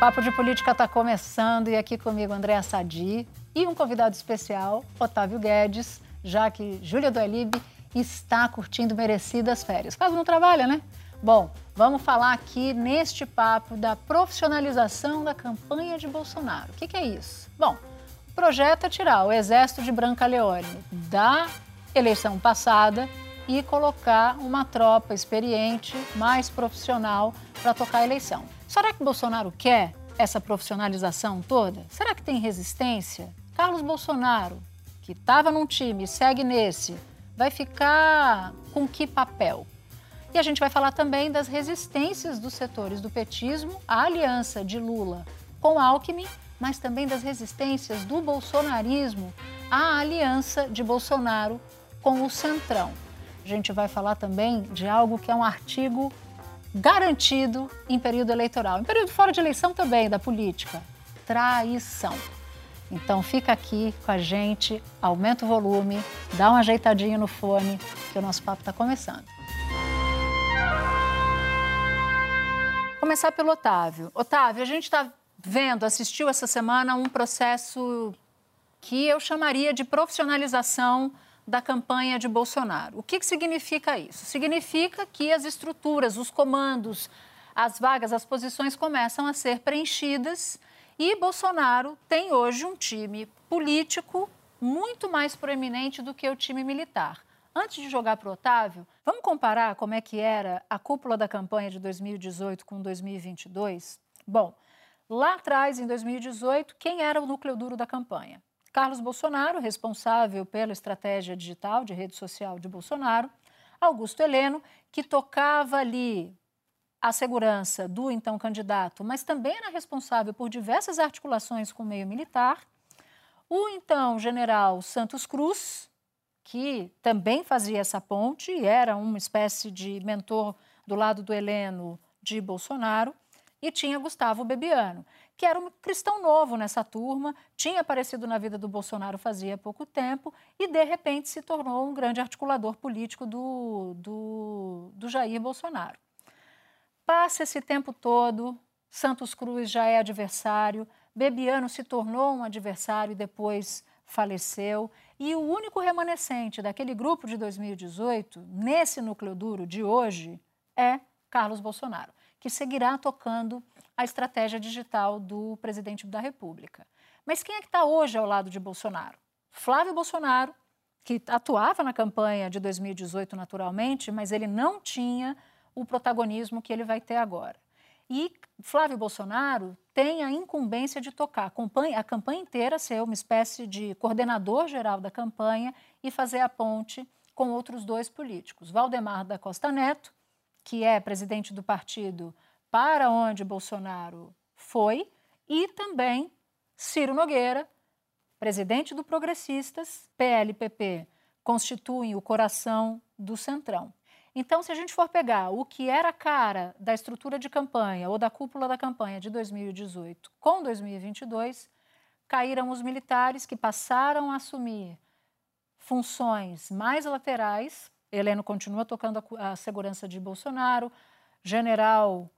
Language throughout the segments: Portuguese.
Papo de Política está começando e aqui comigo Andréa Sadi e um convidado especial, Otávio Guedes, já que Júlia Doelib está curtindo merecidas férias. Quase não trabalha, né? Bom, vamos falar aqui neste papo da profissionalização da campanha de Bolsonaro. O que, que é isso? Bom, o projeto é tirar o exército de Branca Leone da eleição passada e colocar uma tropa experiente, mais profissional, para tocar a eleição. Será que Bolsonaro quer essa profissionalização toda? Será que tem resistência? Carlos Bolsonaro, que estava num time e segue nesse, vai ficar com que papel? E a gente vai falar também das resistências dos setores do petismo à aliança de Lula com Alckmin, mas também das resistências do bolsonarismo à aliança de Bolsonaro com o Centrão. A gente vai falar também de algo que é um artigo garantido em período eleitoral. Em período fora de eleição também, da política. Traição. Então fica aqui com a gente, aumenta o volume, dá uma ajeitadinha no fone, que o nosso papo está começando. Começar pelo Otávio. Otávio, a gente está vendo, assistiu essa semana um processo que eu chamaria de profissionalização da campanha de Bolsonaro. O que, que significa isso? Significa que as estruturas, os comandos, as vagas, as posições começam a ser preenchidas e Bolsonaro tem hoje um time político muito mais proeminente do que o time militar. Antes de jogar para o Otávio, vamos comparar como é que era a cúpula da campanha de 2018 com 2022? Bom, lá atrás, em 2018, quem era o núcleo duro da campanha? Carlos Bolsonaro, responsável pela estratégia digital de rede social de Bolsonaro, Augusto Heleno, que tocava ali a segurança do então candidato, mas também era responsável por diversas articulações com o meio militar, o então general Santos Cruz, que também fazia essa ponte, era uma espécie de mentor do lado do Heleno de Bolsonaro, e tinha Gustavo Bebiano, que era um cristão novo nessa turma, tinha aparecido na vida do Bolsonaro fazia pouco tempo e, de repente, se tornou um grande articulador político do, do, do Jair Bolsonaro. Passa esse tempo todo, Santos Cruz já é adversário, Bebiano se tornou um adversário e depois faleceu. E o único remanescente daquele grupo de 2018, nesse núcleo duro de hoje, é Carlos Bolsonaro, que seguirá tocando a estratégia digital do presidente da República. Mas quem é que está hoje ao lado de Bolsonaro? Flávio Bolsonaro, que atuava na campanha de 2018 naturalmente, mas ele não tinha o protagonismo que ele vai ter agora. E Flávio Bolsonaro tem a incumbência de tocar a campanha, a campanha inteira, ser uma espécie de coordenador geral da campanha e fazer a ponte com outros dois políticos. Valdemar da Costa Neto, que é presidente do partido para onde Bolsonaro foi, e também Ciro Nogueira, presidente do Progressistas, PLPP, constituem o coração do Centrão. Então, se a gente for pegar o que era a cara da estrutura de campanha ou da cúpula da campanha de 2018 com 2022, caíram os militares que passaram a assumir funções mais laterais. Heleno continua tocando a, a segurança de Bolsonaro, general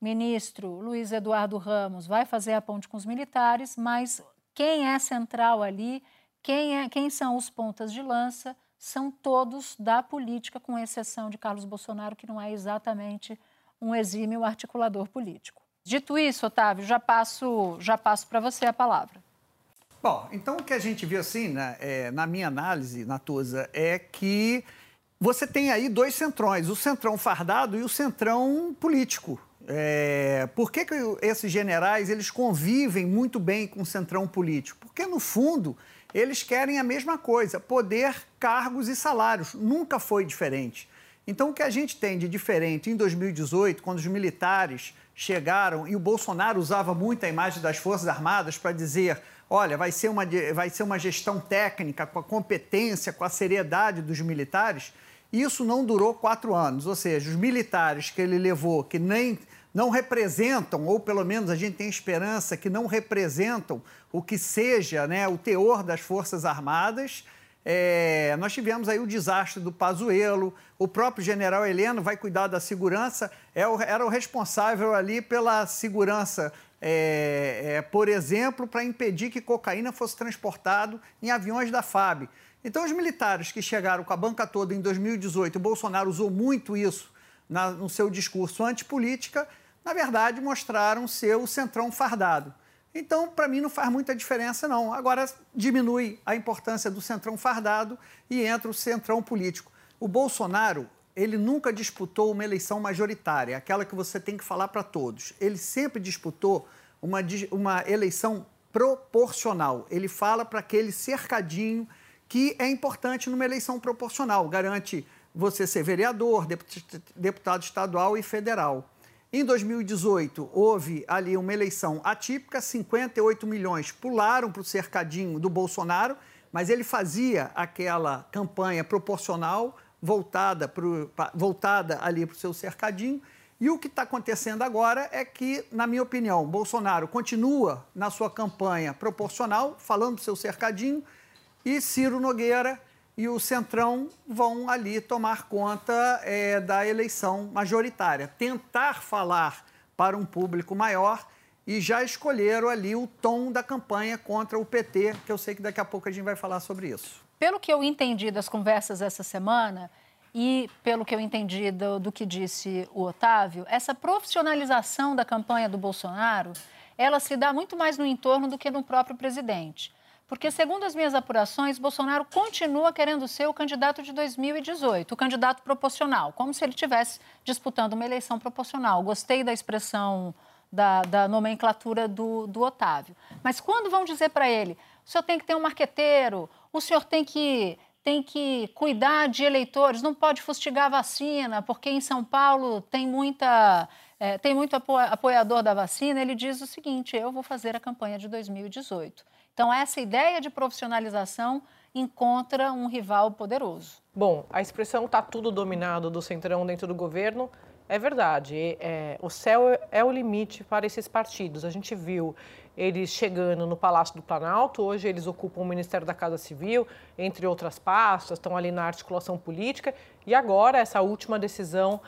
ministro Luiz Eduardo Ramos vai fazer a ponte com os militares, mas quem é central ali, quem, é, quem são os pontas de lança, são todos da política, com exceção de Carlos Bolsonaro, que não é exatamente um exímio articulador político. Dito isso, Otávio, já passo, já passo para você a palavra. Bom, então o que a gente viu assim, né, é, na minha análise, Natuza, é que você tem aí dois centrões, o centrão fardado e o centrão político. É, por que, que esses generais eles convivem muito bem com o centrão político? Porque, no fundo, eles querem a mesma coisa: poder, cargos e salários. Nunca foi diferente. Então, o que a gente tem de diferente em 2018, quando os militares chegaram e o Bolsonaro usava muito a imagem das Forças Armadas para dizer: olha, vai ser, uma, vai ser uma gestão técnica com a competência, com a seriedade dos militares. Isso não durou quatro anos, ou seja, os militares que ele levou, que nem não representam, ou pelo menos a gente tem esperança que não representam o que seja né, o teor das Forças Armadas, é, nós tivemos aí o desastre do Pazuello, o próprio general Heleno vai cuidar da segurança, é o, era o responsável ali pela segurança, é, é, por exemplo, para impedir que cocaína fosse transportado em aviões da FAB. Então, os militares que chegaram com a banca toda em 2018, o Bolsonaro usou muito isso na, no seu discurso antipolítica, na verdade, mostraram ser o centrão fardado. Então, para mim, não faz muita diferença, não. Agora, diminui a importância do centrão fardado e entra o centrão político. O Bolsonaro, ele nunca disputou uma eleição majoritária, aquela que você tem que falar para todos. Ele sempre disputou uma, uma eleição proporcional. Ele fala para aquele cercadinho que é importante numa eleição proporcional. Garante você ser vereador, deputado estadual e federal. Em 2018, houve ali uma eleição atípica, 58 milhões pularam para o cercadinho do Bolsonaro, mas ele fazia aquela campanha proporcional voltada, pro, voltada ali para o seu cercadinho. E o que está acontecendo agora é que, na minha opinião, Bolsonaro continua na sua campanha proporcional, falando do seu cercadinho, e Ciro Nogueira e o Centrão vão ali tomar conta é, da eleição majoritária, tentar falar para um público maior e já escolheram ali o tom da campanha contra o PT, que eu sei que daqui a pouco a gente vai falar sobre isso. Pelo que eu entendi das conversas essa semana e pelo que eu entendi do, do que disse o Otávio, essa profissionalização da campanha do Bolsonaro, ela se dá muito mais no entorno do que no próprio presidente. Porque, segundo as minhas apurações, Bolsonaro continua querendo ser o candidato de 2018, o candidato proporcional, como se ele estivesse disputando uma eleição proporcional. Gostei da expressão, da, da nomenclatura do, do Otávio. Mas quando vão dizer para ele, o senhor tem que ter um marqueteiro, o senhor tem que tem que cuidar de eleitores, não pode fustigar a vacina, porque em São Paulo tem muita é, tem muito apoiador da vacina. Ele diz o seguinte: eu vou fazer a campanha de 2018. Então, essa ideia de profissionalização encontra um rival poderoso. Bom, a expressão está tudo dominado do centrão dentro do governo é verdade. É, o céu é o limite para esses partidos. A gente viu eles chegando no Palácio do Planalto, hoje eles ocupam o Ministério da Casa Civil, entre outras pastas, estão ali na articulação política. E agora, essa última decisão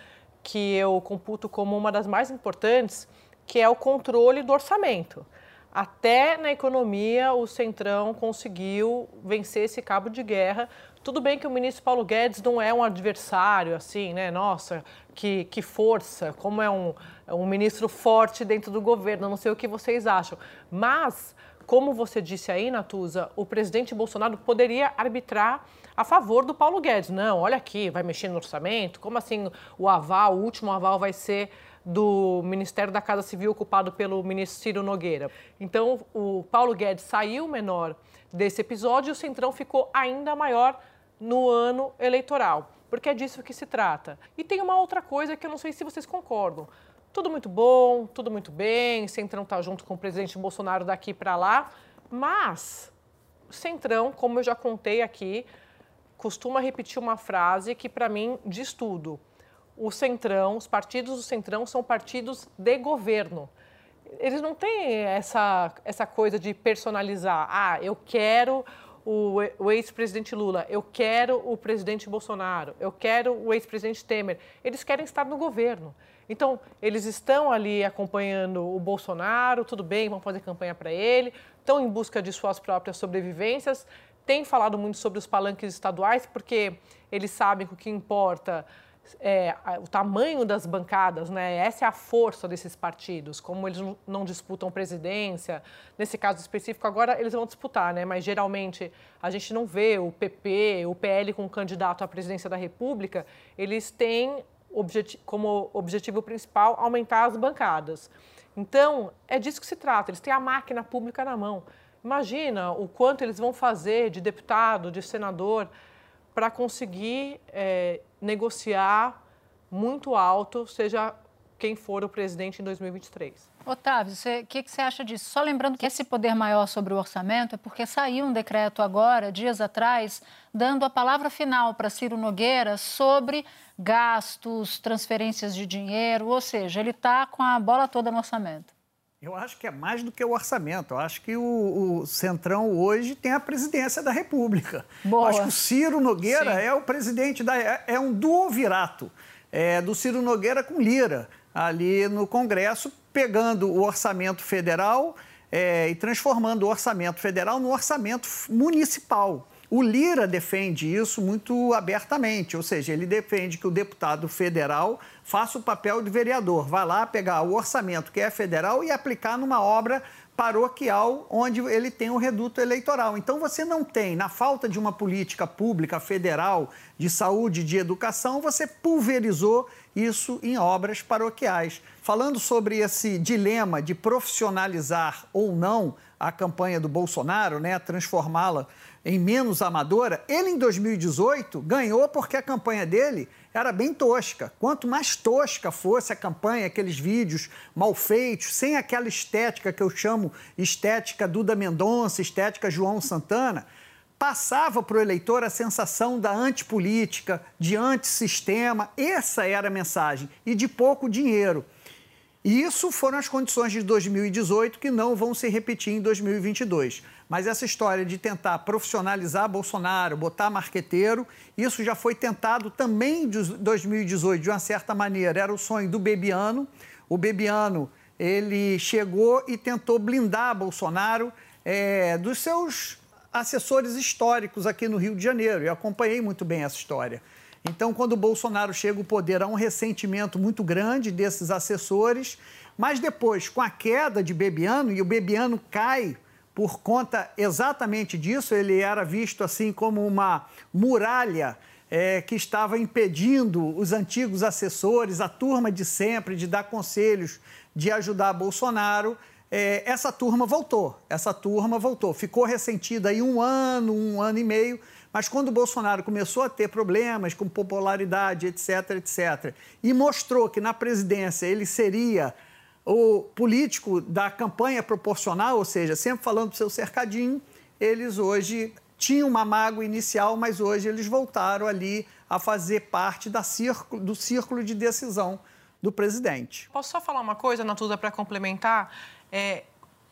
que eu computo como uma das mais importantes, que é o controle do orçamento. Até na economia, o Centrão conseguiu vencer esse cabo de guerra. Tudo bem que o ministro Paulo Guedes não é um adversário, assim, né? Nossa, que, que força, como é um, é um ministro forte dentro do governo, não sei o que vocês acham. Mas, como você disse aí, Natuza, o presidente Bolsonaro poderia arbitrar a favor do Paulo Guedes. Não, olha aqui, vai mexer no orçamento, como assim o aval, o último aval vai ser do Ministério da Casa Civil ocupado pelo ministro Ciro Nogueira. Então, o Paulo Guedes saiu menor desse episódio e o Centrão ficou ainda maior no ano eleitoral, porque é disso que se trata. E tem uma outra coisa que eu não sei se vocês concordam. Tudo muito bom, tudo muito bem, Centrão está junto com o presidente Bolsonaro daqui para lá, mas Centrão, como eu já contei aqui, costuma repetir uma frase que para mim diz tudo o Centrão, os partidos do Centrão são partidos de governo. Eles não têm essa, essa coisa de personalizar. Ah, eu quero o, o ex-presidente Lula, eu quero o presidente Bolsonaro, eu quero o ex-presidente Temer. Eles querem estar no governo. Então, eles estão ali acompanhando o Bolsonaro, tudo bem, vão fazer campanha para ele, estão em busca de suas próprias sobrevivências, têm falado muito sobre os palanques estaduais, porque eles sabem que o que importa é, o tamanho das bancadas, né? Essa é a força desses partidos, como eles não disputam presidência. Nesse caso específico, agora eles vão disputar, né? Mas geralmente a gente não vê o PP, o PL com candidato à presidência da República, eles têm como objetivo principal aumentar as bancadas. Então, é disso que se trata, eles têm a máquina pública na mão. Imagina o quanto eles vão fazer de deputado, de senador, para conseguir é, negociar muito alto, seja quem for o presidente em 2023. Otávio, o que, que você acha disso? Só lembrando que esse poder maior sobre o orçamento é porque saiu um decreto agora, dias atrás, dando a palavra final para Ciro Nogueira sobre gastos, transferências de dinheiro, ou seja, ele está com a bola toda no orçamento. Eu acho que é mais do que o orçamento. Eu acho que o, o Centrão hoje tem a presidência da República. Boa. Eu acho que o Ciro Nogueira Sim. é o presidente da. É, é um duovirato é, do Ciro Nogueira com Lira ali no Congresso, pegando o orçamento federal é, e transformando o orçamento federal no orçamento municipal. O Lira defende isso muito abertamente, ou seja, ele defende que o deputado federal faça o papel de vereador, vá lá pegar o orçamento que é federal e aplicar numa obra paroquial onde ele tem um reduto eleitoral. Então você não tem, na falta de uma política pública federal de saúde, de educação, você pulverizou isso em obras paroquiais. Falando sobre esse dilema de profissionalizar ou não a campanha do Bolsonaro, né, transformá-la em menos amadora, ele em 2018 ganhou porque a campanha dele era bem tosca. Quanto mais tosca fosse a campanha, aqueles vídeos mal feitos, sem aquela estética que eu chamo estética Duda Mendonça, estética João Santana, passava para o eleitor a sensação da antipolítica, de antissistema. Essa era a mensagem. E de pouco dinheiro. E isso foram as condições de 2018 que não vão se repetir em 2022. Mas essa história de tentar profissionalizar Bolsonaro, botar marqueteiro, isso já foi tentado também em 2018, de uma certa maneira. Era o sonho do Bebiano. O Bebiano, ele chegou e tentou blindar Bolsonaro é, dos seus assessores históricos aqui no Rio de Janeiro. Eu acompanhei muito bem essa história. Então, quando o Bolsonaro chega ao poder, há um ressentimento muito grande desses assessores, mas depois, com a queda de Bebiano, e o Bebiano cai por conta exatamente disso, ele era visto assim como uma muralha é, que estava impedindo os antigos assessores, a turma de sempre, de dar conselhos, de ajudar Bolsonaro. É, essa turma voltou, essa turma voltou. Ficou ressentida aí um ano, um ano e meio, mas quando Bolsonaro começou a ter problemas com popularidade, etc., etc., e mostrou que na presidência ele seria o político da campanha proporcional, ou seja, sempre falando do seu cercadinho, eles hoje tinham uma mágoa inicial, mas hoje eles voltaram ali a fazer parte da círculo, do círculo de decisão do presidente. Posso só falar uma coisa, Natuza, para complementar? É,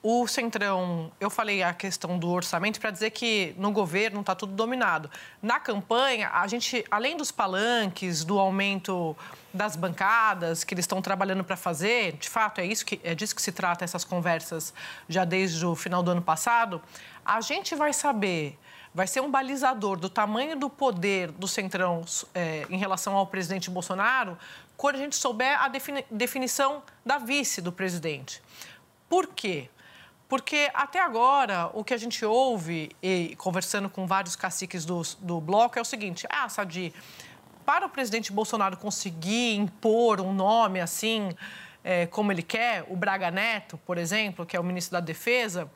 o Centrão, eu falei a questão do orçamento para dizer que no governo está tudo dominado. Na campanha, a gente, além dos palanques, do aumento das bancadas que eles estão trabalhando para fazer, de fato é isso que é disso que se trata essas conversas já desde o final do ano passado. A gente vai saber, vai ser um balizador do tamanho do poder do Centrão é, em relação ao presidente Bolsonaro quando a gente souber a defini definição da vice do presidente. Por quê? Porque até agora o que a gente ouve, e conversando com vários caciques do, do bloco, é o seguinte: ah, Sadi, para o presidente Bolsonaro conseguir impor um nome assim, é, como ele quer, o Braga Neto, por exemplo, que é o ministro da Defesa,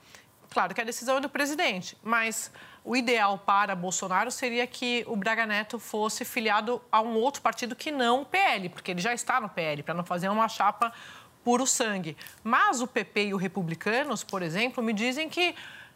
claro que a decisão é do presidente, mas o ideal para Bolsonaro seria que o Braga Neto fosse filiado a um outro partido que não o PL, porque ele já está no PL, para não fazer uma chapa puro sangue. Mas o PP e o Republicanos, por exemplo, me dizem que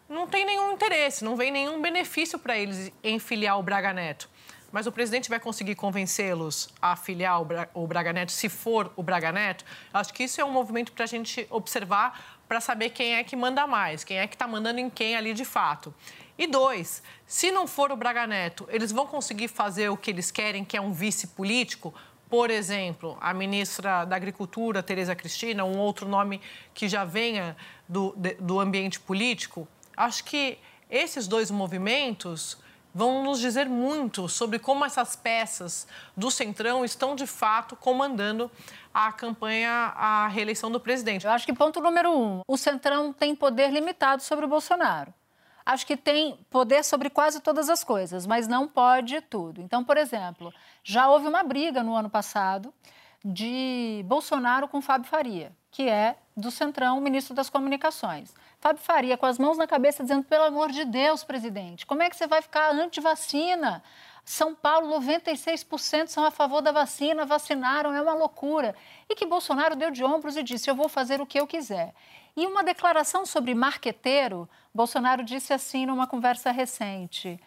não tem nenhum interesse, não vem nenhum benefício para eles em filiar o Braga Neto. Mas o presidente vai conseguir convencê-los a filiar o Braga Neto, se for o Braga Neto? Acho que isso é um movimento para a gente observar, para saber quem é que manda mais, quem é que está mandando em quem ali de fato. E dois, se não for o Braga Neto, eles vão conseguir fazer o que eles querem, que é um vice político? Por exemplo, a ministra da Agricultura, Tereza Cristina, um outro nome que já venha do, do ambiente político, acho que esses dois movimentos vão nos dizer muito sobre como essas peças do Centrão estão, de fato, comandando a campanha, a reeleição do presidente. Eu acho que ponto número um, o Centrão tem poder limitado sobre o Bolsonaro acho que tem poder sobre quase todas as coisas, mas não pode tudo. Então, por exemplo, já houve uma briga no ano passado de Bolsonaro com Fábio Faria, que é do Centrão, ministro das Comunicações. Fábio Faria, com as mãos na cabeça, dizendo: pelo amor de Deus, presidente, como é que você vai ficar anti-vacina? São Paulo, 96% são a favor da vacina, vacinaram, é uma loucura. E que Bolsonaro deu de ombros e disse: eu vou fazer o que eu quiser. E uma declaração sobre marqueteiro, Bolsonaro disse assim numa conversa recente.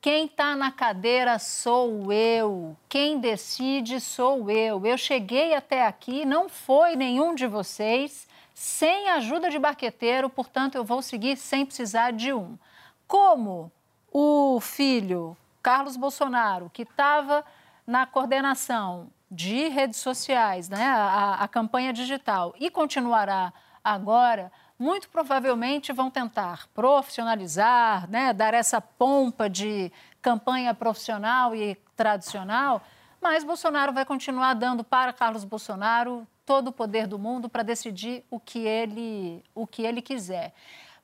Quem está na cadeira sou eu. Quem decide sou eu. Eu cheguei até aqui, não foi nenhum de vocês, sem ajuda de barqueteiro, portanto, eu vou seguir sem precisar de um. Como o filho, Carlos Bolsonaro, que estava na coordenação de redes sociais, né, a, a campanha digital, e continuará agora muito provavelmente vão tentar profissionalizar, né, dar essa pompa de campanha profissional e tradicional, mas Bolsonaro vai continuar dando para Carlos Bolsonaro todo o poder do mundo para decidir o que ele, o que ele quiser.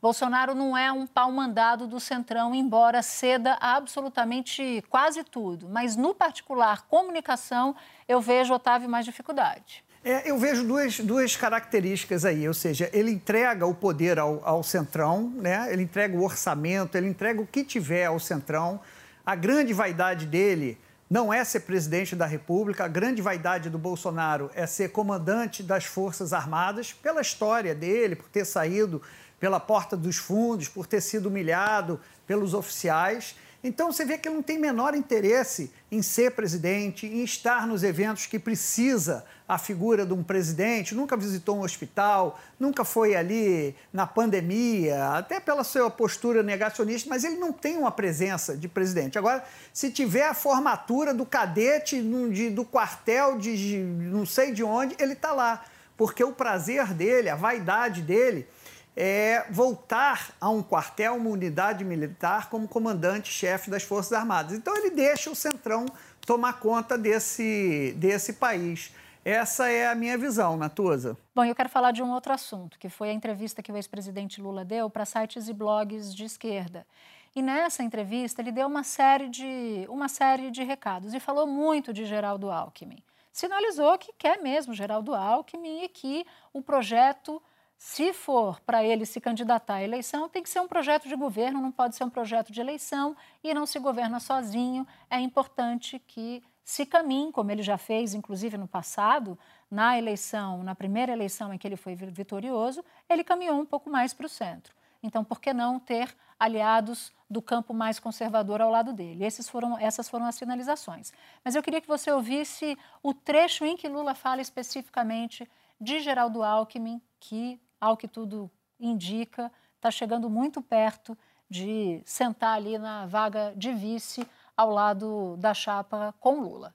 Bolsonaro não é um pau mandado do Centrão, embora ceda absolutamente quase tudo. Mas, no particular, comunicação, eu vejo, Otávio, mais dificuldade. É, eu vejo duas, duas características aí, ou seja, ele entrega o poder ao, ao Centrão, né? ele entrega o orçamento, ele entrega o que tiver ao Centrão. A grande vaidade dele não é ser presidente da República, a grande vaidade do Bolsonaro é ser comandante das Forças Armadas, pela história dele, por ter saído pela porta dos fundos, por ter sido humilhado pelos oficiais. Então você vê que ele não tem menor interesse em ser presidente, em estar nos eventos que precisa a figura de um presidente, nunca visitou um hospital, nunca foi ali na pandemia, até pela sua postura negacionista, mas ele não tem uma presença de presidente. Agora, se tiver a formatura do cadete do quartel de não sei de onde, ele está lá, porque o prazer dele, a vaidade dele é, voltar a um quartel, uma unidade militar, como comandante-chefe das Forças Armadas. Então, ele deixa o Centrão tomar conta desse, desse país. Essa é a minha visão, Natuza. Bom, eu quero falar de um outro assunto, que foi a entrevista que o ex-presidente Lula deu para sites e blogs de esquerda. E nessa entrevista ele deu uma série de, uma série de recados e falou muito de Geraldo Alckmin. Sinalizou que quer mesmo Geraldo Alckmin e que o projeto se for para ele se candidatar à eleição, tem que ser um projeto de governo, não pode ser um projeto de eleição e não se governa sozinho. É importante que se caminhe, como ele já fez, inclusive no passado, na eleição, na primeira eleição em que ele foi vitorioso, ele caminhou um pouco mais para o centro. Então, por que não ter aliados do campo mais conservador ao lado dele? Foram, essas foram as sinalizações. Mas eu queria que você ouvisse o trecho em que Lula fala especificamente de Geraldo Alckmin, que ao que tudo indica, está chegando muito perto de sentar ali na vaga de vice ao lado da chapa com Lula.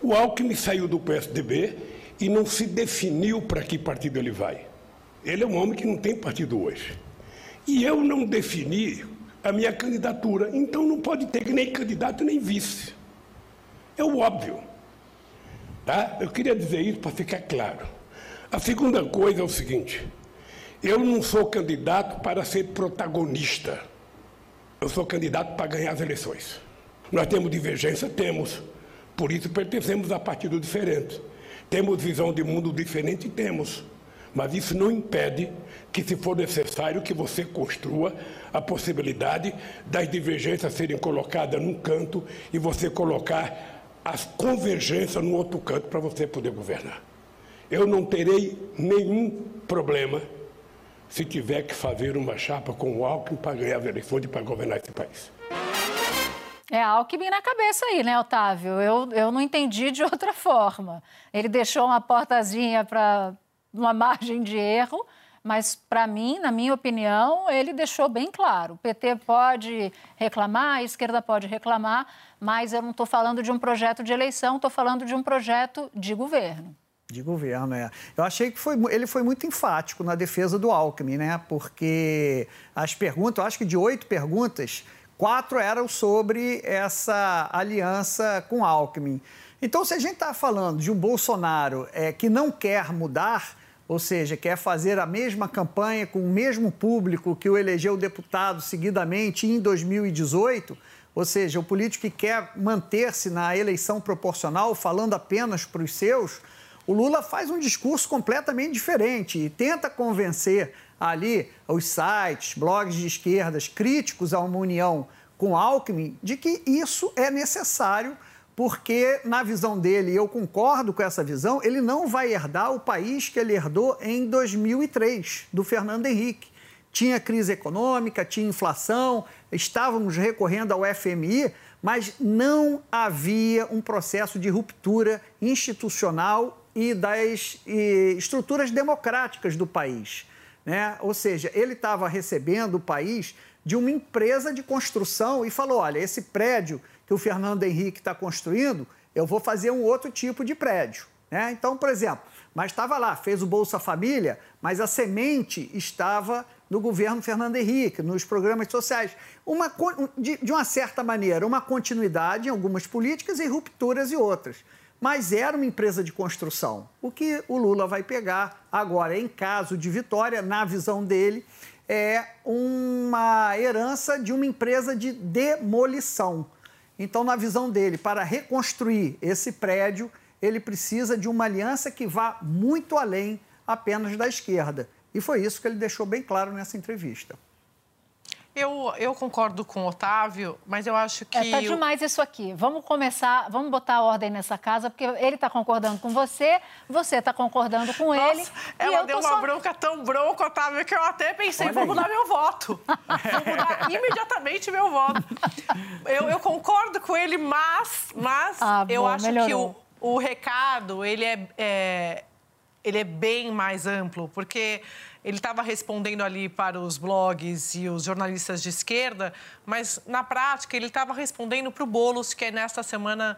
O Alckmin saiu do PSDB e não se definiu para que partido ele vai. Ele é um homem que não tem partido hoje. E eu não defini a minha candidatura, então não pode ter nem candidato nem vice. É o óbvio. Tá? Eu queria dizer isso para ficar claro. A segunda coisa é o seguinte: eu não sou candidato para ser protagonista. Eu sou candidato para ganhar as eleições. Nós temos divergência? Temos. Por isso pertencemos a partidos diferentes. Temos visão de mundo diferente? Temos. Mas isso não impede que, se for necessário, que você construa a possibilidade das divergências serem colocadas num canto e você colocar as convergências no outro canto para você poder governar eu não terei nenhum problema se tiver que fazer uma chapa com o Alckmin para ganhar as eleições e para governar esse país. É Alckmin na cabeça aí, né, Otávio? Eu, eu não entendi de outra forma. Ele deixou uma portazinha para uma margem de erro, mas para mim, na minha opinião, ele deixou bem claro. O PT pode reclamar, a esquerda pode reclamar, mas eu não estou falando de um projeto de eleição, estou falando de um projeto de governo. De governo, é. Eu achei que foi, ele foi muito enfático na defesa do Alckmin, né? Porque as perguntas, eu acho que de oito perguntas, quatro eram sobre essa aliança com Alckmin. Então, se a gente está falando de um Bolsonaro é, que não quer mudar, ou seja, quer fazer a mesma campanha com o mesmo público que o elegeu deputado seguidamente em 2018, ou seja, o político que quer manter-se na eleição proporcional, falando apenas para os seus, o Lula faz um discurso completamente diferente e tenta convencer ali os sites, blogs de esquerdas críticos a uma união com Alckmin, de que isso é necessário porque, na visão dele, eu concordo com essa visão, ele não vai herdar o país que ele herdou em 2003, do Fernando Henrique. Tinha crise econômica, tinha inflação, estávamos recorrendo ao FMI, mas não havia um processo de ruptura institucional e das e estruturas democráticas do país. Né? Ou seja, ele estava recebendo o país de uma empresa de construção e falou: olha, esse prédio que o Fernando Henrique está construindo, eu vou fazer um outro tipo de prédio. Né? Então, por exemplo, mas estava lá, fez o Bolsa Família, mas a semente estava no governo Fernando Henrique, nos programas sociais. Uma, de, de uma certa maneira, uma continuidade em algumas políticas e rupturas em outras. Mas era uma empresa de construção. O que o Lula vai pegar agora, em caso de vitória, na visão dele, é uma herança de uma empresa de demolição. Então, na visão dele, para reconstruir esse prédio, ele precisa de uma aliança que vá muito além apenas da esquerda. E foi isso que ele deixou bem claro nessa entrevista. Eu, eu concordo com o Otávio, mas eu acho que. É, tá demais isso aqui. Vamos começar, vamos botar a ordem nessa casa, porque ele está concordando com você, você está concordando com Nossa, ele. Ela deu uma só... bronca tão bronca, Otávio, que eu até pensei, Olha vou aí. mudar meu voto. vou mudar imediatamente meu voto. Eu, eu, concordo com ele, mas, mas ah, eu bom, acho melhorou. que o, o recado ele é, é, ele é bem mais amplo, porque ele estava respondendo ali para os blogs e os jornalistas de esquerda, mas na prática ele estava respondendo para o Boulos, que nesta semana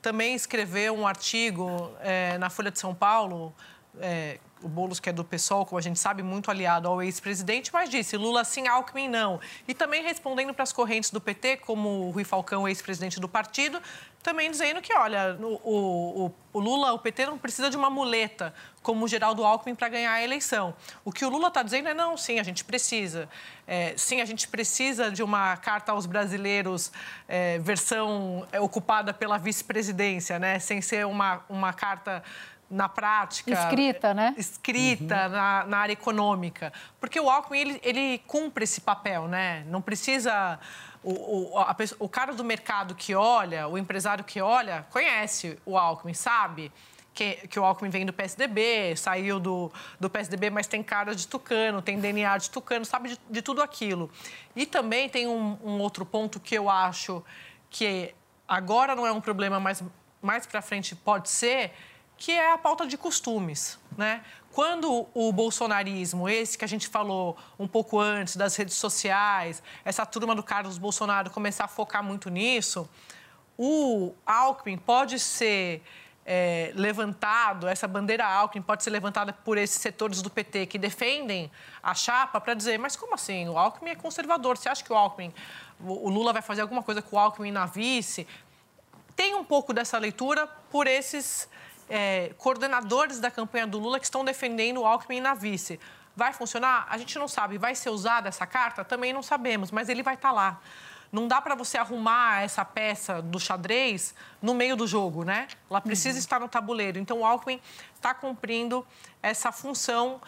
também escreveu um artigo é, na Folha de São Paulo. É, o Boulos, que é do PSOL, como a gente sabe, muito aliado ao ex-presidente, mas disse Lula sim, Alckmin não. E também respondendo para as correntes do PT, como o Rui Falcão, ex-presidente do partido, também dizendo que, olha, o, o, o, Lula, o PT não precisa de uma muleta como o Geraldo Alckmin para ganhar a eleição. O que o Lula está dizendo é não, sim, a gente precisa. É, sim, a gente precisa de uma carta aos brasileiros, é, versão ocupada pela vice-presidência, né? sem ser uma, uma carta na prática. Escrita, né? Escrita uhum. na, na, área econômica. Porque o Alckmin, ele, ele cumpre esse papel, né? Não precisa o, o, a, o cara do mercado que olha, o empresário que olha, conhece o Alckmin, sabe? Que, que, o Alckmin vem do PSDB, saiu do, do PSDB, mas tem cara de tucano, tem DNA de tucano, sabe de, de tudo aquilo. E também tem um, um, outro ponto que eu acho que agora não é um problema, mas mais para frente pode ser, que é a pauta de costumes, né? Quando o bolsonarismo, esse que a gente falou um pouco antes, das redes sociais, essa turma do Carlos Bolsonaro começar a focar muito nisso, o Alckmin pode ser é, levantado, essa bandeira Alckmin pode ser levantada por esses setores do PT que defendem a chapa para dizer, mas como assim? O Alckmin é conservador. Você acha que o Alckmin, o Lula vai fazer alguma coisa com o Alckmin na vice? Tem um pouco dessa leitura por esses é, coordenadores da campanha do Lula que estão defendendo o Alckmin na vice. Vai funcionar? A gente não sabe. Vai ser usada essa carta? Também não sabemos, mas ele vai estar tá lá. Não dá para você arrumar essa peça do xadrez no meio do jogo, né? Ela precisa uhum. estar no tabuleiro. Então, o Alckmin está cumprindo essa função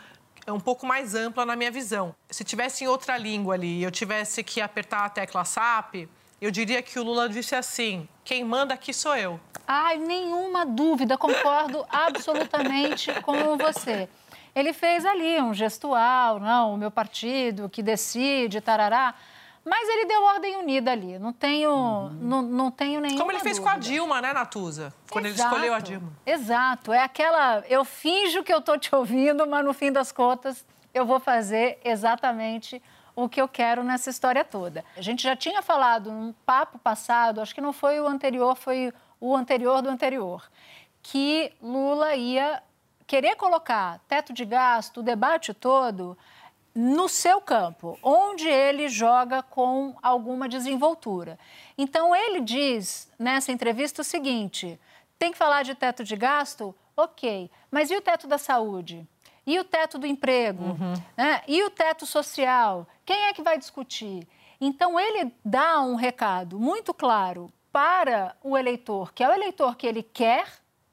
um pouco mais ampla na minha visão. Se tivesse em outra língua ali e eu tivesse que apertar a tecla SAP, eu diria que o Lula disse assim: quem manda aqui sou eu. Ai, nenhuma dúvida, concordo absolutamente com você. Ele fez ali um gestual, não, o meu partido que decide, tarará. Mas ele deu ordem unida ali. Não tenho, uhum. não, não tenho nenhuma Como ele fez dúvida. com a Dilma, né, Natuza? Quando Exato. ele escolheu a Dilma. Exato. É aquela. Eu finjo que eu estou te ouvindo, mas no fim das contas eu vou fazer exatamente o que eu quero nessa história toda. A gente já tinha falado num papo passado, acho que não foi o anterior, foi o anterior do anterior, que Lula ia querer colocar teto de gasto, o debate todo, no seu campo, onde ele joga com alguma desenvoltura. Então, ele diz nessa entrevista o seguinte: tem que falar de teto de gasto? Ok, mas e o teto da saúde? E o teto do emprego? Uhum. Né? E o teto social? Quem é que vai discutir? Então, ele dá um recado muito claro para o eleitor, que é o eleitor que ele quer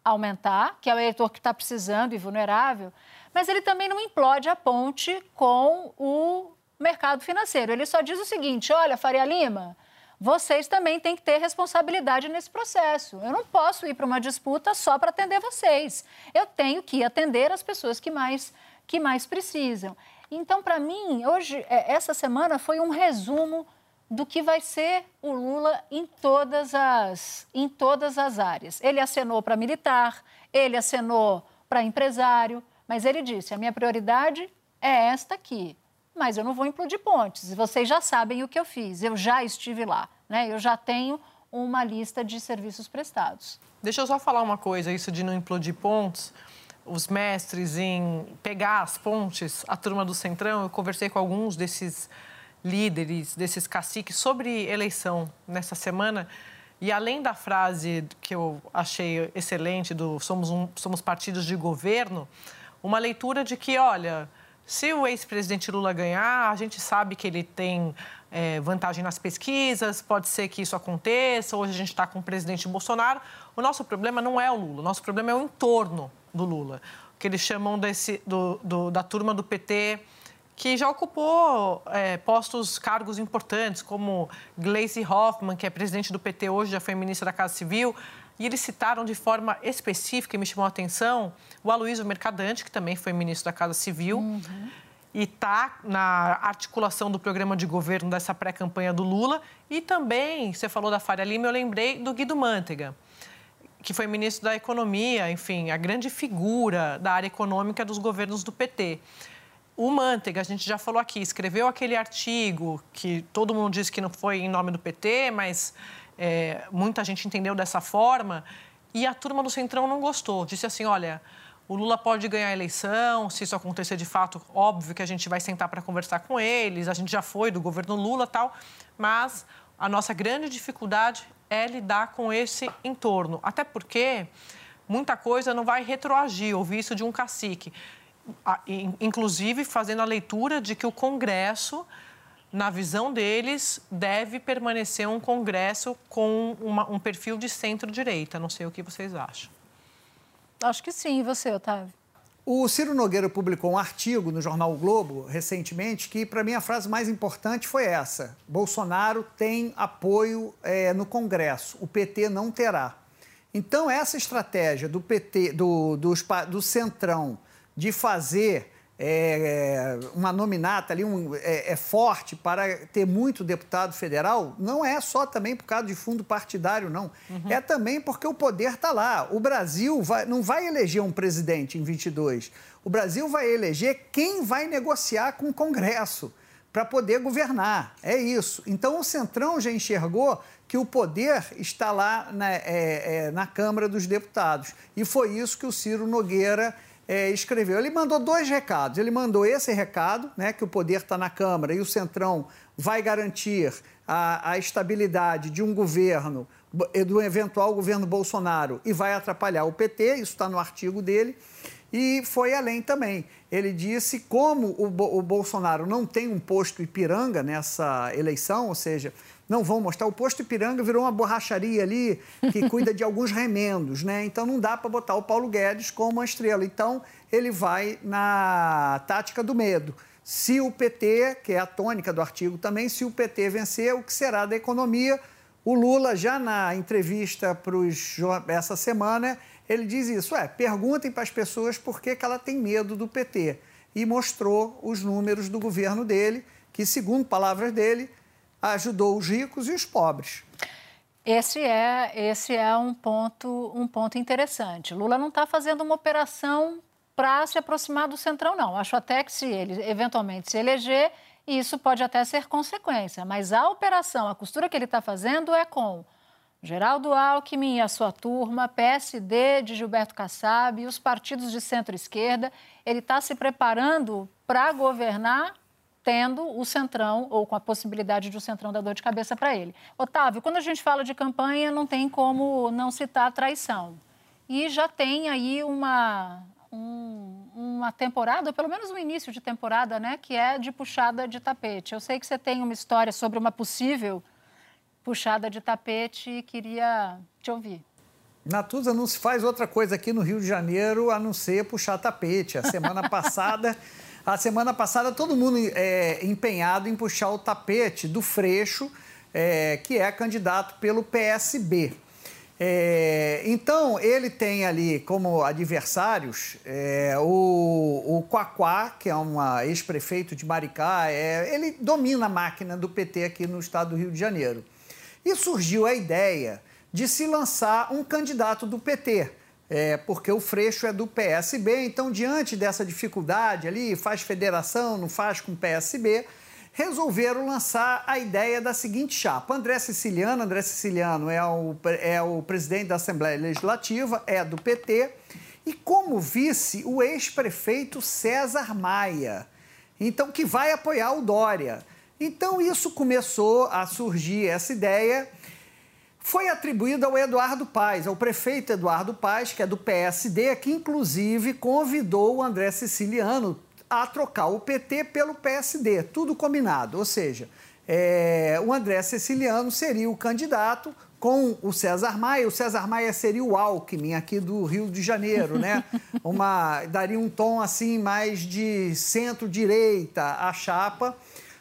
aumentar, que é o eleitor que está precisando e vulnerável, mas ele também não implode a ponte com o mercado financeiro. Ele só diz o seguinte: olha, Faria Lima, vocês também têm que ter responsabilidade nesse processo. Eu não posso ir para uma disputa só para atender vocês. Eu tenho que atender as pessoas que mais, que mais precisam. Então, para mim, hoje, é, essa semana foi um resumo do que vai ser o Lula em todas as, em todas as áreas. Ele acenou para militar, ele acenou para empresário, mas ele disse: a minha prioridade é esta aqui. Mas eu não vou implodir pontes. Vocês já sabem o que eu fiz. Eu já estive lá. Né? Eu já tenho uma lista de serviços prestados. Deixa eu só falar uma coisa: isso de não implodir pontes os mestres em pegar as pontes, a turma do Centrão, eu conversei com alguns desses líderes, desses caciques sobre eleição nessa semana. E além da frase que eu achei excelente do somos, um, somos partidos de governo, uma leitura de que, olha, se o ex-presidente Lula ganhar, a gente sabe que ele tem é, vantagem nas pesquisas, pode ser que isso aconteça. Hoje a gente está com o presidente Bolsonaro. O nosso problema não é o Lula, o nosso problema é o entorno do Lula, que eles chamam desse, do, do, da turma do PT, que já ocupou é, postos, cargos importantes, como Gleisi Hoffmann, que é presidente do PT hoje, já foi ministra da Casa Civil, e eles citaram de forma específica, e me chamou a atenção, o Aloysio Mercadante, que também foi ministro da Casa Civil, uhum. E está na articulação do programa de governo dessa pré-campanha do Lula, e também, você falou da Faria Lima, eu lembrei do Guido Mantega, que foi ministro da Economia, enfim, a grande figura da área econômica dos governos do PT. O Mantega, a gente já falou aqui, escreveu aquele artigo que todo mundo disse que não foi em nome do PT, mas é, muita gente entendeu dessa forma. E a turma do Centrão não gostou. Disse assim: olha, o Lula pode ganhar a eleição, se isso acontecer de fato, óbvio que a gente vai sentar para conversar com eles. A gente já foi do governo Lula tal, mas a nossa grande dificuldade é lidar com esse entorno. Até porque muita coisa não vai retroagir, ouvir isso de um cacique. Inclusive fazendo a leitura de que o Congresso, na visão deles, deve permanecer um Congresso com uma, um perfil de centro-direita. Não sei o que vocês acham. Acho que sim. E você, Otávio? O Ciro Nogueira publicou um artigo no jornal o Globo recentemente que, para mim, a frase mais importante foi essa: Bolsonaro tem apoio é, no Congresso, o PT não terá. Então, essa estratégia do PT, do, do, do Centrão, de fazer é, uma nominata ali um, é, é, forte para ter muito deputado federal, não é só também por causa de fundo partidário, não. Uhum. É também porque o poder está lá. O Brasil vai, não vai eleger um presidente em 22. O Brasil vai eleger quem vai negociar com o Congresso para poder governar. É isso. Então o Centrão já enxergou que o poder está lá na, é, é, na Câmara dos Deputados. E foi isso que o Ciro Nogueira é, escreveu. Ele mandou dois recados. Ele mandou esse recado, né, que o poder está na Câmara e o Centrão vai garantir a, a estabilidade de um governo, do eventual governo Bolsonaro, e vai atrapalhar o PT, isso está no artigo dele. E foi além também. Ele disse como o, o Bolsonaro não tem um posto Ipiranga nessa eleição, ou seja, não vão mostrar. O posto Ipiranga virou uma borracharia ali que cuida de alguns remendos, né? Então não dá para botar o Paulo Guedes como uma estrela. Então ele vai na tática do medo. Se o PT, que é a tônica do artigo também, se o PT vencer, o que será da economia? O Lula, já na entrevista para os essa semana, ele diz isso: é, perguntem para as pessoas por que, que ela tem medo do PT. E mostrou os números do governo dele, que, segundo palavras dele, ajudou os ricos e os pobres. Esse é, esse é um, ponto, um ponto interessante. Lula não está fazendo uma operação para se aproximar do Centrão, não. Acho até que se ele eventualmente se eleger, isso pode até ser consequência. Mas a operação, a costura que ele está fazendo é com Geraldo Alckmin e a sua turma, PSD de Gilberto Kassab e os partidos de centro-esquerda. Ele está se preparando para governar tendo o Centrão, ou com a possibilidade de o Centrão dar dor de cabeça para ele. Otávio, quando a gente fala de campanha, não tem como não citar traição. E já tem aí uma, um, uma temporada, ou pelo menos um início de temporada, né, que é de puxada de tapete. Eu sei que você tem uma história sobre uma possível puxada de tapete e queria te ouvir. Natuza não se faz outra coisa aqui no Rio de Janeiro a não ser puxar tapete. A semana passada, a semana passada todo mundo é, empenhado em puxar o tapete do Freixo, é, que é candidato pelo PSB. É, então, ele tem ali como adversários é, o, o Quaquá, que é um ex-prefeito de Maricá, é, ele domina a máquina do PT aqui no estado do Rio de Janeiro. E surgiu a ideia de se lançar um candidato do PT, é, porque o Freixo é do PSB, então, diante dessa dificuldade ali, faz federação, não faz com PSB, resolveram lançar a ideia da seguinte chapa. André Siciliano, André Siciliano é o, é o presidente da Assembleia Legislativa, é do PT, e como vice, o ex-prefeito César Maia, então que vai apoiar o Dória. Então isso começou a surgir essa ideia foi atribuído ao Eduardo Paes, ao prefeito Eduardo Paes, que é do PSD, que inclusive convidou o André Siciliano, a trocar o PT pelo PSD, tudo combinado. Ou seja, é, o André Ceciliano seria o candidato com o César Maia. O César Maia seria o Alckmin aqui do Rio de Janeiro, né? Uma, daria um tom assim mais de centro-direita à chapa.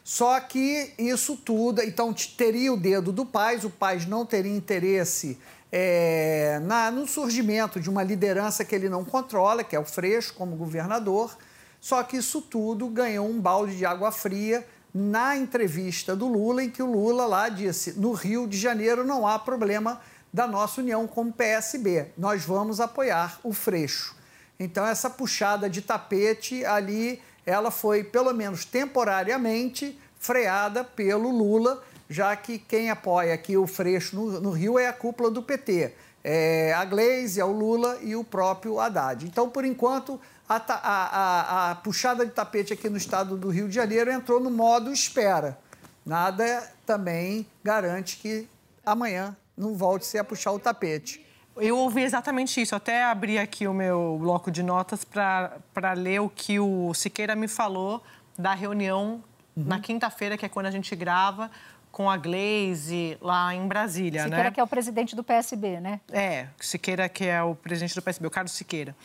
Só que isso tudo, então teria o dedo do Paz, o Paz não teria interesse é, na, no surgimento de uma liderança que ele não controla, que é o Freixo como governador. Só que isso tudo ganhou um balde de água fria na entrevista do Lula, em que o Lula lá disse: no Rio de Janeiro não há problema da nossa união como PSB, nós vamos apoiar o Freixo. Então, essa puxada de tapete ali, ela foi, pelo menos temporariamente, freada pelo Lula, já que quem apoia aqui o Freixo no, no Rio é a cúpula do PT. É a Gleisi, é o Lula e o próprio Haddad. Então, por enquanto, a, a, a, puxada de tapete aqui no estado do Rio de Janeiro entrou no modo espera. Nada também garante que amanhã não volte-se a puxar o tapete. Eu ouvi exatamente isso. Até abri aqui o meu bloco de notas para ler o que o Siqueira me falou da reunião uhum. na quinta-feira, que é quando a gente grava, com a Glaze lá em Brasília, Siqueira, né? que é o presidente do PSB, né? É, Siqueira, que é o presidente do PSB, o Carlos Siqueira.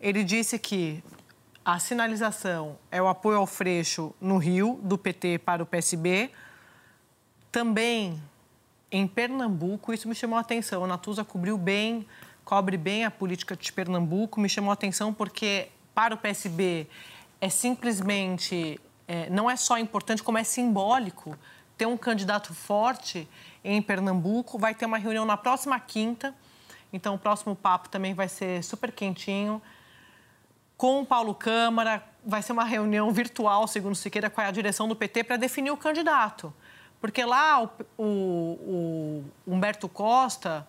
Ele disse que a sinalização é o apoio ao Freixo no Rio, do PT para o PSB. Também em Pernambuco, isso me chamou a atenção. A Natuza cobriu bem, cobre bem a política de Pernambuco. Me chamou a atenção porque, para o PSB, é simplesmente. É, não é só importante, como é simbólico ter um candidato forte em Pernambuco. Vai ter uma reunião na próxima quinta. Então, o próximo papo também vai ser super quentinho com o Paulo Câmara. Vai ser uma reunião virtual, segundo Siqueira, com a direção do PT para definir o candidato. Porque lá o, o, o Humberto Costa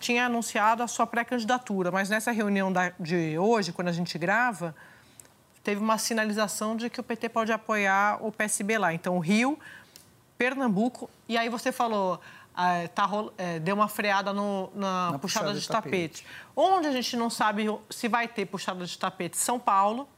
tinha anunciado a sua pré-candidatura, mas nessa reunião da, de hoje, quando a gente grava, teve uma sinalização de que o PT pode apoiar o PSB lá. Então, Rio, Pernambuco, e aí você falou, ah, tá, é, deu uma freada no, na, na, puxada, puxada de, tapete. tapete. Onde a gente não sabe se vai ter puxada de tapete? São Paulo,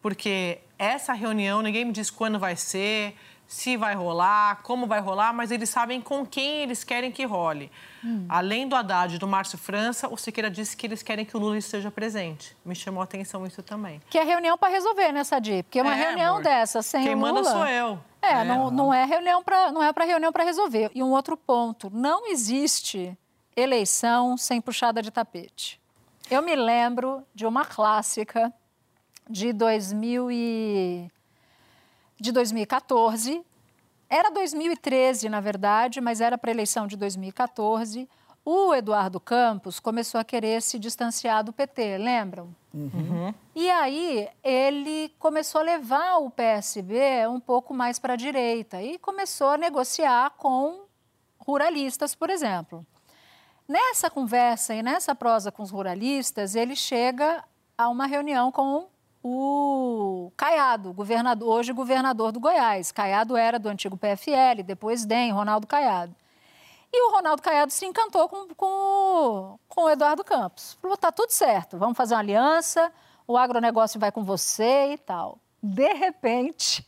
porque essa reunião, ninguém me diz quando vai ser, se vai rolar, como vai rolar, mas eles sabem com quem eles querem que role. Hum. Além do Haddad e do Márcio França, o Siqueira disse que eles querem que o Lula esteja presente. Me chamou a atenção isso também. Que é reunião para resolver, né, Sadi? Porque uma é, reunião amor. dessa sem Quem o Lula... manda sou eu. É, é, não, não é reunião para não é para reunião para resolver. E um outro ponto, não existe eleição sem puxada de tapete. Eu me lembro de uma clássica de 2000 e de 2014. Era 2013, na verdade, mas era para a eleição de 2014 o Eduardo Campos começou a querer se distanciar do PT, lembram? Uhum. E aí ele começou a levar o PSB um pouco mais para a direita e começou a negociar com ruralistas, por exemplo. Nessa conversa e nessa prosa com os ruralistas, ele chega a uma reunião com o Caiado, governador, hoje governador do Goiás. Caiado era do antigo PFL, depois DEM, Ronaldo Caiado. E o Ronaldo Caiado se encantou com, com, com o Eduardo Campos. Falou: tá tudo certo, vamos fazer uma aliança, o agronegócio vai com você e tal. De repente,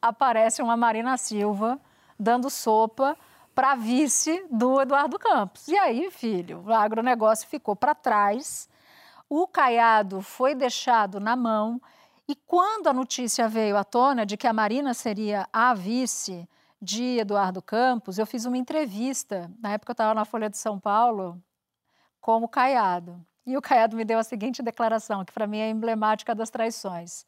aparece uma Marina Silva dando sopa para vice do Eduardo Campos. E aí, filho, o agronegócio ficou para trás, o Caiado foi deixado na mão, e quando a notícia veio à tona de que a Marina seria a vice de Eduardo Campos, eu fiz uma entrevista, na época eu estava na Folha de São Paulo, como Caiado. E o Caiado me deu a seguinte declaração, que para mim é emblemática das traições.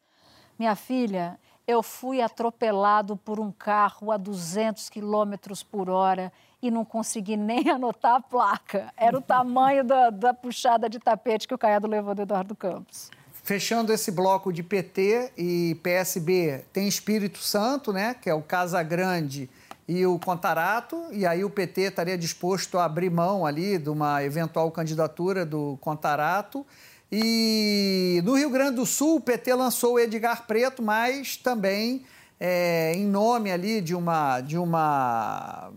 Minha filha, eu fui atropelado por um carro a 200 quilômetros por hora e não consegui nem anotar a placa. Era o tamanho da, da puxada de tapete que o Caiado levou do Eduardo Campos. Fechando esse bloco de PT e PSB, tem Espírito Santo, né, que é o Casa Grande e o Contarato, e aí o PT estaria disposto a abrir mão ali de uma eventual candidatura do Contarato. E no Rio Grande do Sul, o PT lançou o Edgar Preto, mas também é, em nome ali de uma, de, uma,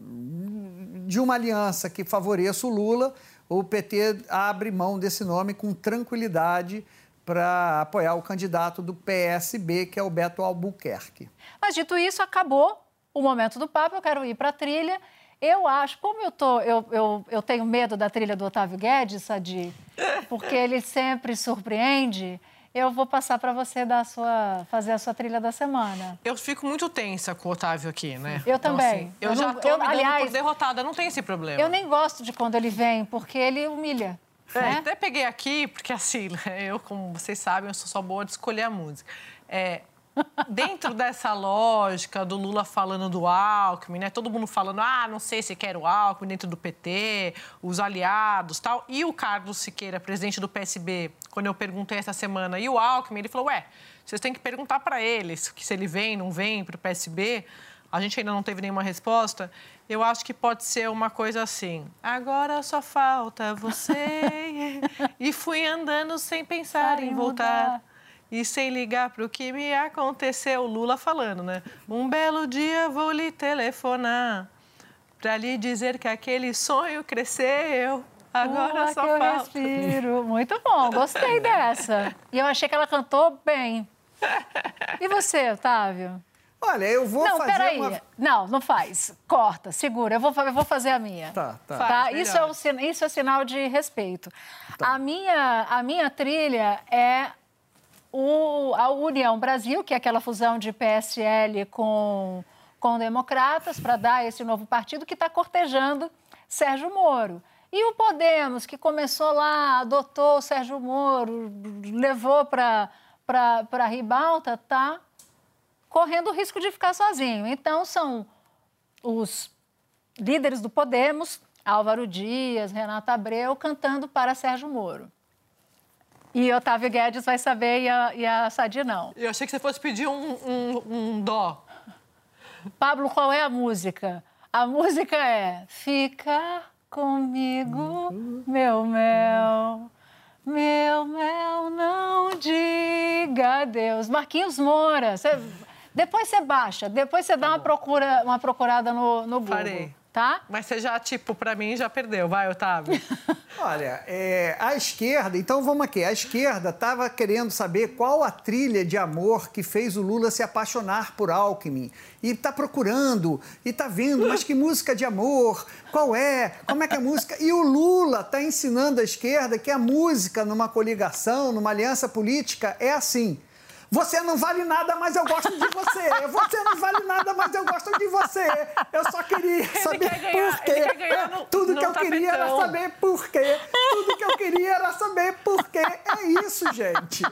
de uma aliança que favoreça o Lula, o PT abre mão desse nome com tranquilidade para apoiar o candidato do PSB, que é o Beto Albuquerque. Mas dito isso, acabou o momento do papo, eu quero ir para a trilha. Eu acho, como eu, tô, eu, eu, eu tenho medo da trilha do Otávio Guedes, Sadi, porque ele sempre surpreende, eu vou passar para você dar a sua, fazer a sua trilha da semana. Eu fico muito tensa com o Otávio aqui, né? Eu então, também. Assim, eu, eu, já estou me dando aliás, por derrotada, não tem esse problema. Eu nem gosto de quando ele vem, porque ele humilha. É, né? Até peguei aqui, porque assim, eu, como vocês sabem, eu sou só boa de escolher a música. É, dentro dessa lógica do Lula falando do Alckmin, né? Todo mundo falando, ah, não sei se quer o Alckmin dentro do PT, os aliados tal. E o Carlos Siqueira, presidente do PSB, quando eu perguntei essa semana, e o Alckmin, ele falou, ué, vocês têm que perguntar para eles se ele vem, não vem para o PSB. A gente ainda não teve nenhuma resposta. Eu acho que pode ser uma coisa assim. Agora só falta você. e fui andando sem pensar em voltar. E sem ligar para o que me aconteceu, Lula falando, né? Um belo dia vou lhe telefonar para lhe dizer que aquele sonho cresceu. Agora Lula só que eu falta. respiro. Muito bom, gostei dessa. E eu achei que ela cantou bem. E você, Otávio? Olha, eu vou não, fazer peraí. uma... Não, não faz. Corta, segura. Eu vou, eu vou fazer a minha. Tá, tá. tá? Isso, é um, isso é sinal de respeito. Tá. A, minha, a minha trilha é o, a União Brasil, que é aquela fusão de PSL com, com democratas, para dar esse novo partido que está cortejando Sérgio Moro. E o Podemos, que começou lá, adotou o Sérgio Moro, levou para a ribalta, está correndo o risco de ficar sozinho. Então, são os líderes do Podemos, Álvaro Dias, Renata Abreu, cantando para Sérgio Moro. E Otávio Guedes vai saber e a, e a Sadi não. Eu achei que você fosse pedir um, um, um dó. Pablo, qual é a música? A música é Fica comigo, meu mel. Meu mel, não diga adeus. Marquinhos Moura. Você, depois você baixa, depois você dá uma, procura, uma procurada no, no Google. Parei tá? Mas você já, tipo, para mim já perdeu. Vai, Otávio. Olha, é, a esquerda, então vamos aqui. A esquerda estava querendo saber qual a trilha de amor que fez o Lula se apaixonar por Alckmin. E está procurando, e está vendo, mas que música de amor? Qual é? Como é que é a música? E o Lula está ensinando a esquerda que a música numa coligação, numa aliança política, é assim. Você não vale nada, mas eu gosto de você. Você não vale nada, mas eu gosto de você. Eu só queria saber por quê. No, Tudo que eu tapetão. queria era saber por quê. Tudo que eu queria era saber por quê. É isso, gente.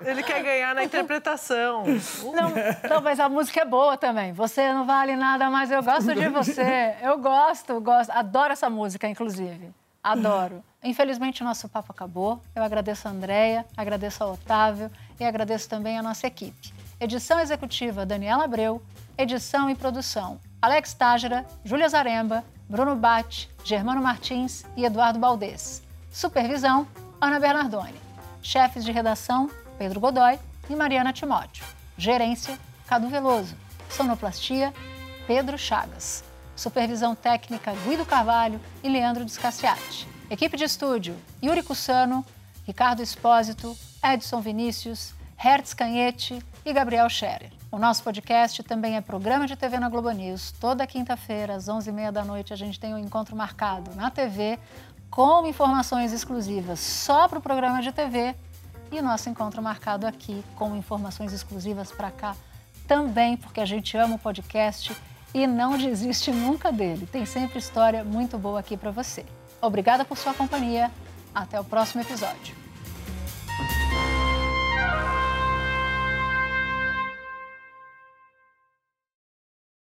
Ele quer ganhar na interpretação. Não, não, mas a música é boa também. Você não vale nada, mas eu gosto de você. Eu gosto, gosto. Adoro essa música, inclusive. Adoro. Infelizmente, o nosso papo acabou. Eu agradeço a Andréia, agradeço ao Otávio e agradeço também a nossa equipe. Edição executiva, Daniela Abreu. Edição e produção, Alex Tágera, Júlia Zaremba, Bruno Bate, Germano Martins e Eduardo Baldez. Supervisão, Ana Bernardoni. Chefes de redação, Pedro Godoy e Mariana Timóteo. Gerência, Cadu Veloso. Sonoplastia, Pedro Chagas. Supervisão técnica, Guido Carvalho e Leandro Descassiati. Equipe de estúdio, Yuri Cussano, Ricardo Espósito, Edson Vinícius, Hertz Canhete e Gabriel Scherer. O nosso podcast também é programa de TV na Globo News. Toda quinta-feira, às 11h30 da noite, a gente tem um encontro marcado na TV com informações exclusivas só para o programa de TV e o nosso encontro marcado aqui com informações exclusivas para cá também, porque a gente ama o podcast e não desiste nunca dele. Tem sempre história muito boa aqui para você. Obrigada por sua companhia. Até o próximo episódio.